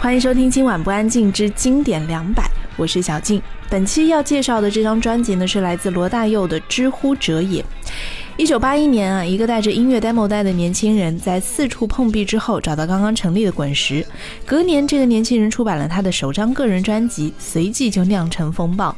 欢迎收听今晚不安静之经典两百，我是小静。本期要介绍的这张专辑呢，是来自罗大佑的《知乎者也》。一九八一年啊，一个带着音乐 demo 带的年轻人，在四处碰壁之后，找到刚刚成立的滚石。隔年，这个年轻人出版了他的首张个人专辑，随即就酿成风暴。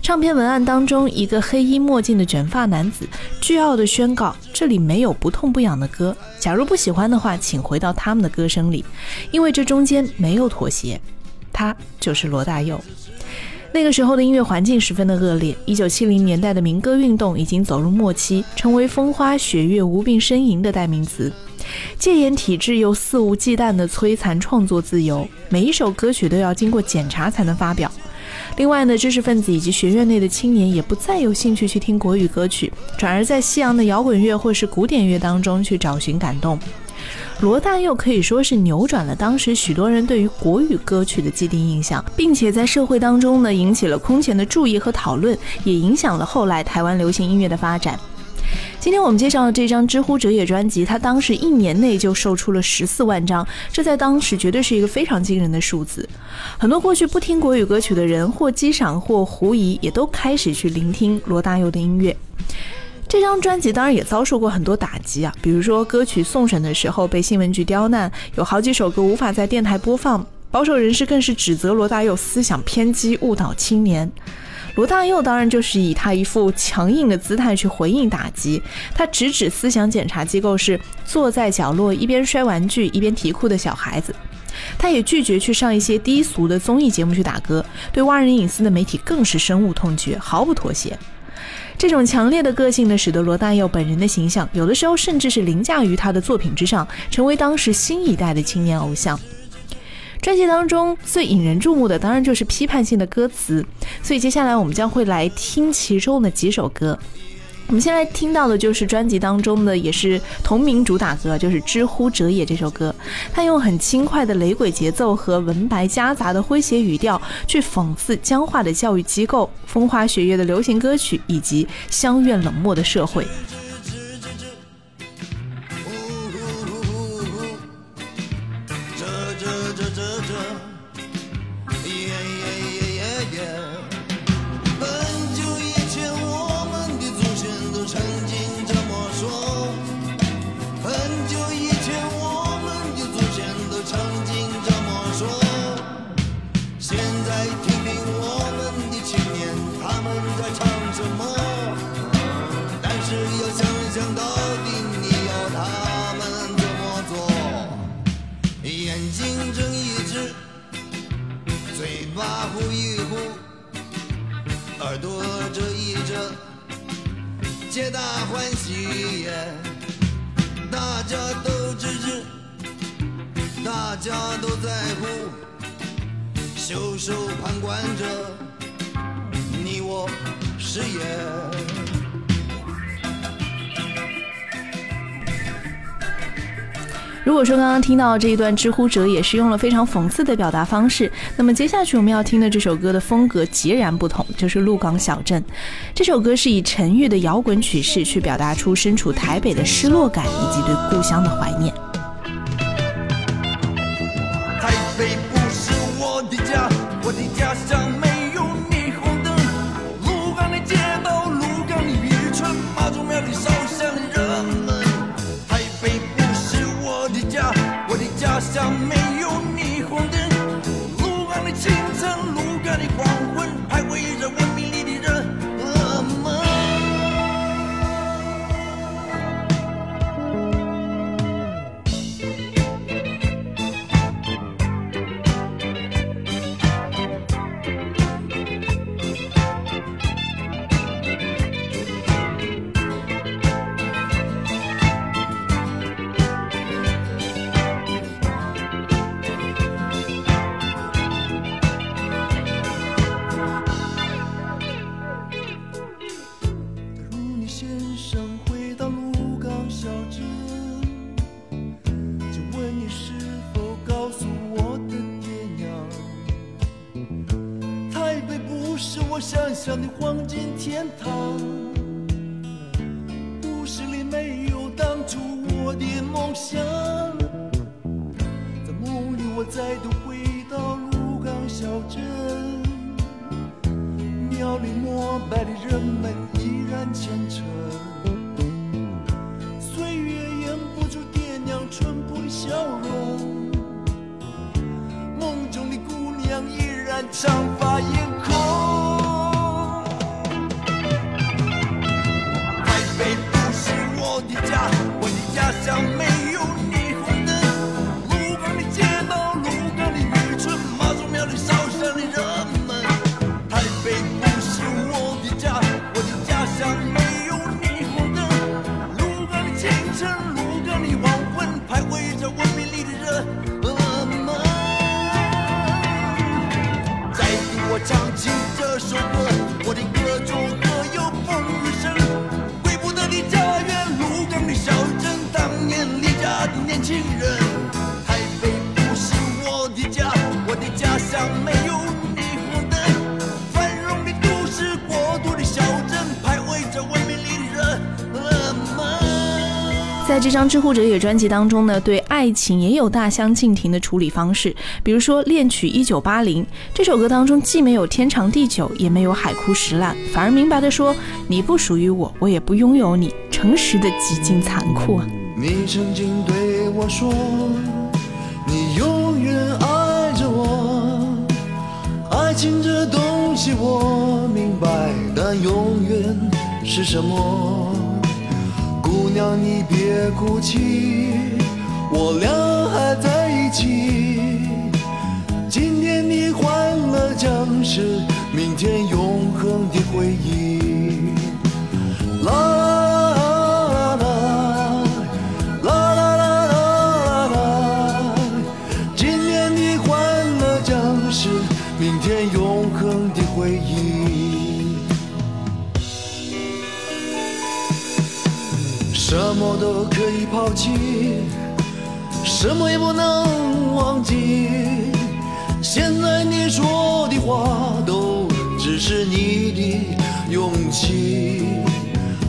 唱片文案当中，一个黑衣墨镜的卷发男子，倨傲地宣告：“这里没有不痛不痒的歌，假如不喜欢的话，请回到他们的歌声里，因为这中间没有妥协。”他就是罗大佑。那个时候的音乐环境十分的恶劣，一九七零年代的民歌运动已经走入末期，成为风花雪月、无病呻吟的代名词。戒严体制又肆无忌惮地摧残创作自由，每一首歌曲都要经过检查才能发表。另外呢，知识分子以及学院内的青年也不再有兴趣去听国语歌曲，转而在西洋的摇滚乐或是古典乐当中去找寻感动。罗大佑可以说是扭转了当时许多人对于国语歌曲的既定印象，并且在社会当中呢引起了空前的注意和讨论，也影响了后来台湾流行音乐的发展。今天我们介绍的这张《知乎者也》专辑，它当时一年内就售出了十四万张，这在当时绝对是一个非常惊人的数字。很多过去不听国语歌曲的人，或激赏或狐疑，也都开始去聆听罗大佑的音乐。这张专辑当然也遭受过很多打击啊，比如说歌曲送审的时候被新闻局刁难，有好几首歌无法在电台播放，保守人士更是指责罗大佑思想偏激，误导青年。罗大佑当然就是以他一副强硬的姿态去回应打击，他直指思想检查机构是坐在角落一边摔玩具一边啼哭的小孩子，他也拒绝去上一些低俗的综艺节目去打歌，对挖人隐私的媒体更是深恶痛绝，毫不妥协。这种强烈的个性呢，使得罗大佑本人的形象有的时候甚至是凌驾于他的作品之上，成为当时新一代的青年偶像。专辑当中最引人注目的，当然就是批判性的歌词。所以接下来我们将会来听其中的几首歌。我们先来听到的就是专辑当中的，也是同名主打歌，就是《知乎者也》这首歌。它用很轻快的雷鬼节奏和文白夹杂的诙谐语调，去讽刺僵化的教育机构、风花雪月的流行歌曲以及乡愿冷漠的社会。耳朵遮一遮皆大欢喜，大家都支持，大家都在乎，袖手旁观着，你我誓言。如果说刚刚听到这一段知乎者也是用了非常讽刺的表达方式，那么接下去我们要听的这首歌的风格截然不同，就是《鹿港小镇》。这首歌是以陈玉的摇滚曲式去表达出身处台北的失落感以及对故乡的怀念。想的黄金天堂，都市里没有当初我的梦想，在梦里我再度家乡美人。台北不是我的家，我的家乡没有霓虹灯。繁荣的都市，国度的小镇，徘徊着文明的人们。在这张《知乎者也》专辑当中呢，对爱情也有大相径庭的处理方式。比如说《恋曲一九八零》这首歌当中，既没有天长地久，也没有海枯石烂，反而明白的说：“你不属于我，我也不拥有你。”诚实的极尽残酷啊！你曾经对我说，你永远爱着我。爱情这东西我明白，但永远是什么？姑娘你别哭泣，我俩还在一起。今天的欢乐将是明天永恒的回忆。可以抛弃，什么也不能忘记。现在你说的话都只是你的勇气。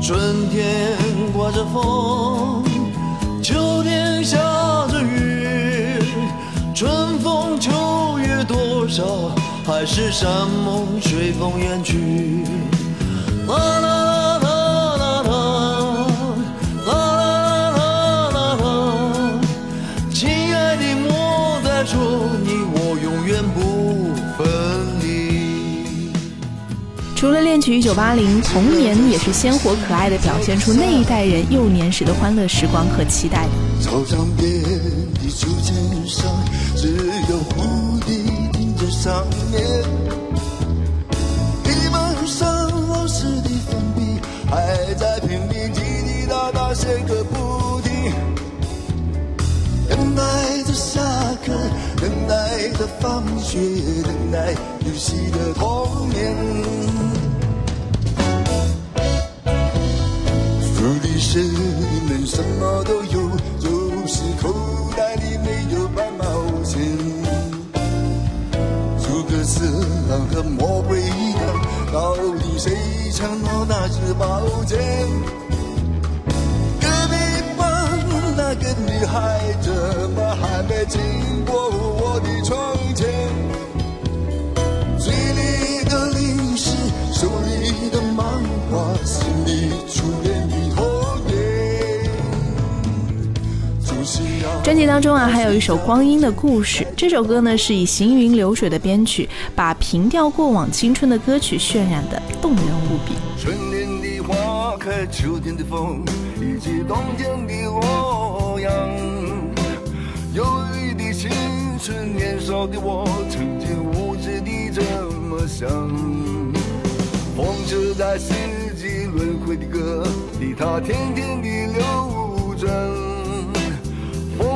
春天刮着风，秋天下着雨，春风秋月多少，还是山盟随风远去。一九八零，童年也是鲜活可爱的表现出那一代人幼年时的欢乐时光和期待。操场边的秋千上，只有蝴蝶停在上面。黑板上老师的粉笔还在拼命滴滴答答写个不停。等待着下课，等待着放学，等待游戏的童年。福利社里面什么都有，就是口袋里没有半毛钱。诸葛色狼和魔鬼一样，到底谁抢到那支宝剑？隔壁班那个女孩怎么还没经过我的窗前？专辑当中啊，还有一首《光阴的故事》。这首歌呢，是以行云流水的编曲，把平调过往青春的歌曲渲染的动人无比。春天的花开，秋天的风，以及冬天的洛阳。忧郁的青春，年少的我，曾经无知地这么想。风车在四季轮回的歌里，它天天地流转。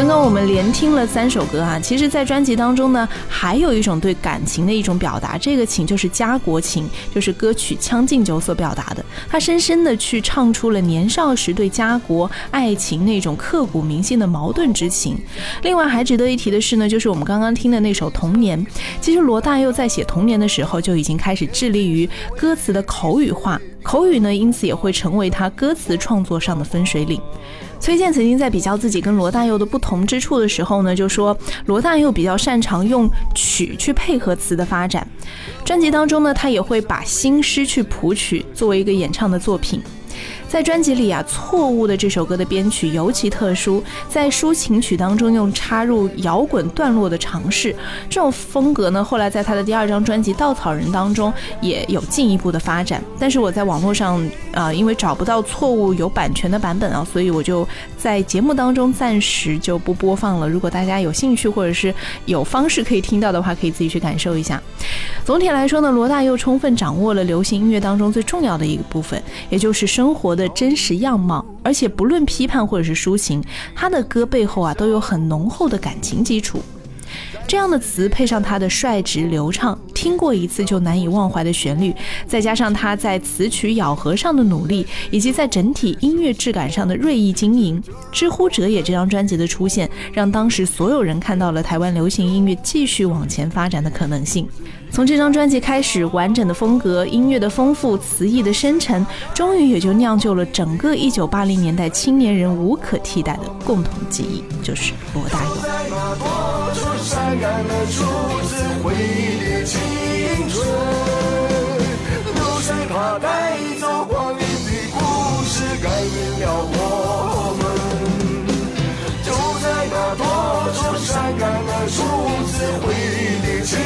刚刚我们连听了三首歌啊，其实，在专辑当中呢，还有一种对感情的一种表达，这个情就是家国情，就是歌曲《将进酒》所表达的。他深深的去唱出了年少时对家国爱情那种刻骨铭心的矛盾之情。另外还值得一提的是呢，就是我们刚刚听的那首《童年》，其实罗大佑在写《童年》的时候就已经开始致力于歌词的口语化，口语呢，因此也会成为他歌词创作上的分水岭。崔健曾经在比较自己跟罗大佑的不同之处的时候呢，就说罗大佑比较擅长用曲去配合词的发展。专辑当中呢，他也会把新诗去谱曲作为一个演唱的作品。在专辑里啊，错误的这首歌的编曲尤其特殊，在抒情曲当中用插入摇滚段落的尝试，这种风格呢，后来在他的第二张专辑《稻草人》当中也有进一步的发展。但是我在网络上啊，因为找不到错误有版权的版本啊，所以我就在节目当中暂时就不播放了。如果大家有兴趣或者是有方式可以听到的话，可以自己去感受一下。总体来说呢，罗大佑充分掌握了流行音乐当中最重要的一个部分，也就是生活的真实样貌。而且不论批判或者是抒情，他的歌背后啊都有很浓厚的感情基础。这样的词配上他的率直流畅，听过一次就难以忘怀的旋律，再加上他在词曲咬合上的努力，以及在整体音乐质感上的锐意经营，《知乎者也》这张专辑的出现，让当时所有人看到了台湾流行音乐继续往前发展的可能性。从这张专辑开始，完整的风格、音乐的丰富、词意的深沉，终于也就酿就了整个1980年代青年人无可替代的共同记忆，就是罗大佑。善感的初次回忆的青春，都是他带走光阴的故事，改变了我们。就在那多愁善感的初次回忆的青春。